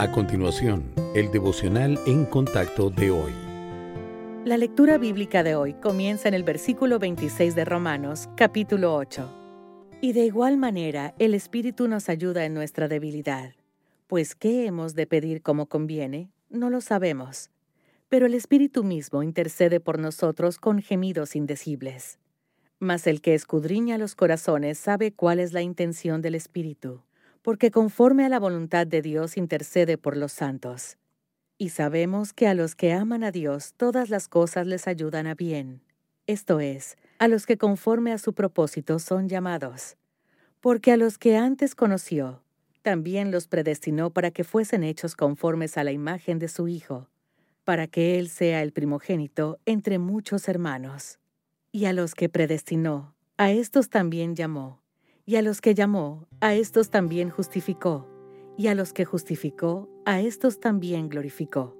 A continuación, el devocional en contacto de hoy. La lectura bíblica de hoy comienza en el versículo 26 de Romanos, capítulo 8. Y de igual manera, el Espíritu nos ayuda en nuestra debilidad. Pues, ¿qué hemos de pedir como conviene? No lo sabemos. Pero el Espíritu mismo intercede por nosotros con gemidos indecibles. Mas el que escudriña los corazones sabe cuál es la intención del Espíritu, porque conforme a la voluntad de Dios intercede por los santos. Y sabemos que a los que aman a Dios todas las cosas les ayudan a bien, esto es, a los que conforme a su propósito son llamados. Porque a los que antes conoció, también los predestinó para que fuesen hechos conformes a la imagen de su Hijo, para que Él sea el primogénito entre muchos hermanos. Y a los que predestinó, a estos también llamó. Y a los que llamó, a estos también justificó. Y a los que justificó, a estos también glorificó.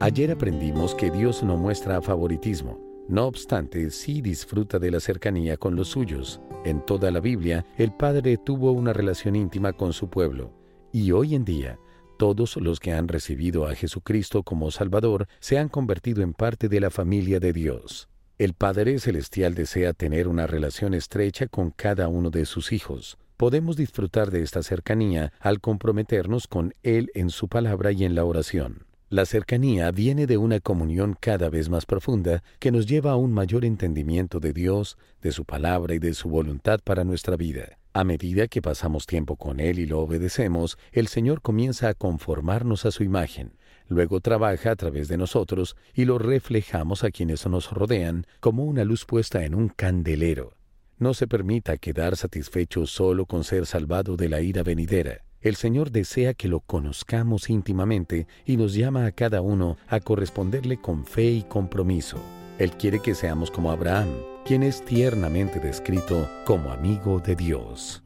Ayer aprendimos que Dios no muestra favoritismo. No obstante, sí disfruta de la cercanía con los suyos. En toda la Biblia, el Padre tuvo una relación íntima con su pueblo. Y hoy en día, todos los que han recibido a Jesucristo como Salvador se han convertido en parte de la familia de Dios. El Padre Celestial desea tener una relación estrecha con cada uno de sus hijos. Podemos disfrutar de esta cercanía al comprometernos con Él en su palabra y en la oración. La cercanía viene de una comunión cada vez más profunda que nos lleva a un mayor entendimiento de Dios, de su palabra y de su voluntad para nuestra vida. A medida que pasamos tiempo con Él y lo obedecemos, el Señor comienza a conformarnos a su imagen luego trabaja a través de nosotros y lo reflejamos a quienes nos rodean como una luz puesta en un candelero. No se permita quedar satisfecho solo con ser salvado de la ira venidera. El Señor desea que lo conozcamos íntimamente y nos llama a cada uno a corresponderle con fe y compromiso. Él quiere que seamos como Abraham, quien es tiernamente descrito como amigo de Dios.